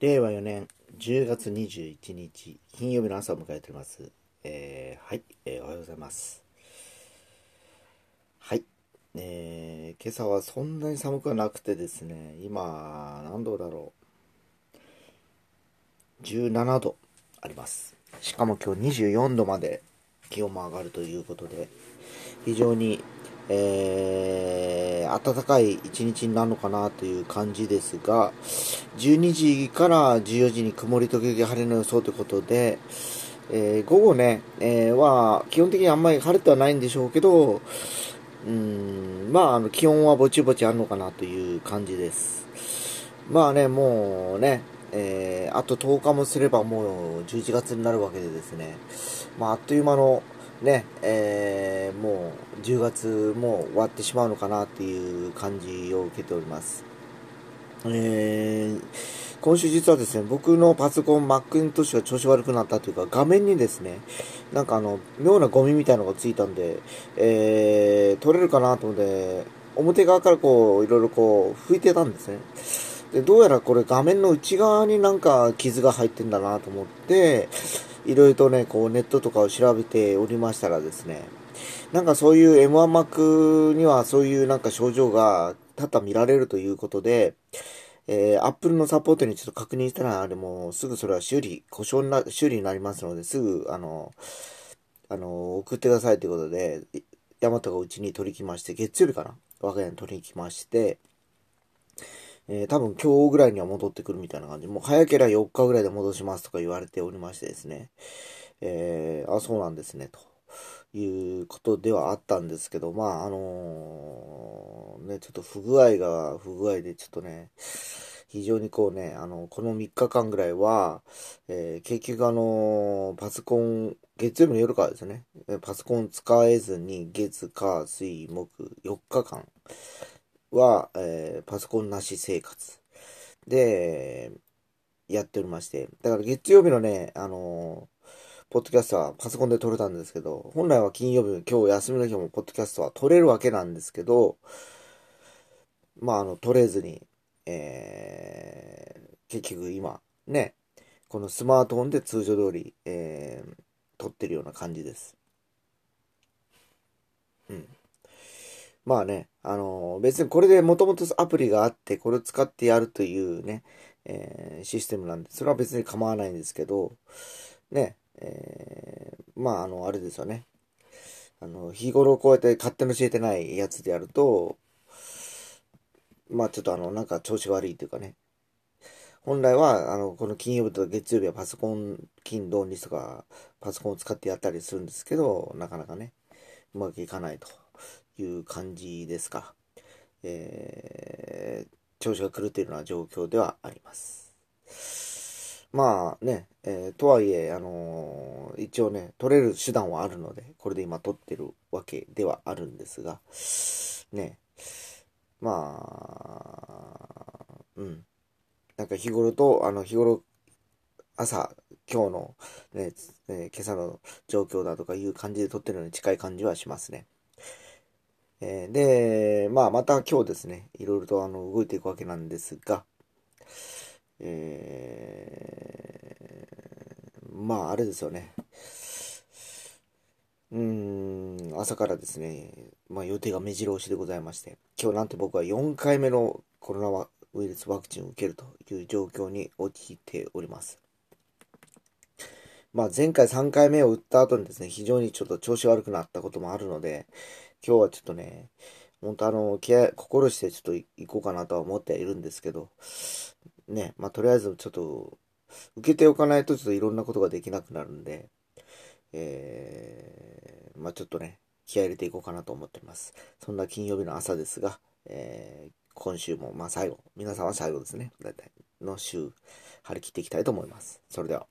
令和4年10月21日金曜日の朝を迎えております。えー、はい、えーおはようございます。はい、えー、今朝はそんなに寒くはなくてですね、今、何度だろう。17度あります。しかも今日24度まで気温も上がるということで、非常に、えー、暖かい一日になるのかなという感じですが、12時から14時に曇り時々晴れの予想ということで、えー午後ね、えーは基本的にあんまり晴れてはないんでしょうけど、うん、まあ、あの、気温はぼちぼちあるのかなという感じです。まあね、もうね、えーあと10日もすればもう11月になるわけでですね、まあ、あっという間のね、えーもう10月も終わってしまうのかなっていう感じを受けております。えー今週実はですね、僕のパソコン、Macintosh が調子悪くなったというか、画面にですね、なんかあの、妙なゴミみたいのがついたんで、えー、取れるかなと思って、表側からこう、いろいろこう、拭いてたんですね。で、どうやらこれ画面の内側になんか傷が入ってんだなと思って、いろいろとね、こうネットとかを調べておりましたらですね、なんかそういう M1Mac にはそういうなんか症状が多々見られるということで、えー、Apple のサポートにちょっと確認したら、あれもすぐそれは修理、故障な、修理になりますので、すぐ、あの、あの、送ってくださいということで、ヤマトがうちに取り来まして、月曜日かな？我が家に取り来まして、えー多分今日ぐらいには戻ってくるみたいな感じ。もう早ければ4日ぐらいで戻しますとか言われておりましてですね。えーあ、そうなんですね、ということではあったんですけど、まあ、あのーね、ちょっと不具合が不具合でちょっとね、非常にこうね、あの、この3日間ぐらいは、えー結局あのパソコン、月曜日の夜からですね、パソコン使えずに月、火、水、木、4日間は、えーパソコンなし生活で、やっておりまして、だから月曜日のね、あのーポッドキャストはパソコンで撮れたんですけど、本来は金曜日、今日休みの日もポッドキャストは撮れるわけなんですけど、まあ、あの、撮れずに、えー結局今、ね、このスマートフォンで通常通り、えー撮ってるような感じです。うん。まあね、あの別にこれでもともとアプリがあって、これを使ってやるというね、えーシステムなんで、それは別に構わないんですけど、ね、えーまあ、あの、あれですよね。あの、日頃こうやって勝手の教えてないやつでやると、まあちょっとあの、なんか調子悪いというかね。本来は、あの、この金曜日と月曜日はパソコン、金、土日とか、パソコンを使ってやったりするんですけど、なかなかね、うまくいかないという感じですか。えー、調子が狂っているような状況ではあります。まあね、えーとはいえ、あのー一応ね、取れる手段はあるので、これで今取ってるわけではあるんですが、ね、まあ、うん。なんか日頃と、あの、日頃、朝、今日の、ね、えー今朝の状況だとかいう感じで撮ってるのに近い感じはしますね。えーで、まあ、また今日ですね、いろいろとあの動いていくわけなんですが、えーまあ、あれですよね。うん、朝からですね、まあ予定が目白押しでございまして、今日なんと僕は4回目のコロナウイルスワクチンを受けるという状況に陥っております。まあ前回3回目を打った後にですね、非常にちょっと調子悪くなったこともあるので、今日はちょっとね、本当あの、気合、心してちょっと行こうかなとは思っているんですけど、ね、まあとりあえずちょっと、受けておかないとちょっといろんなことができなくなるんで、えー、まあちょっとね、気合入れていこうかなと思っております。そんな金曜日の朝ですが、えー今週もまあ最後、皆さんは最後ですね、大体の週、張り切っていきたいと思います。それでは。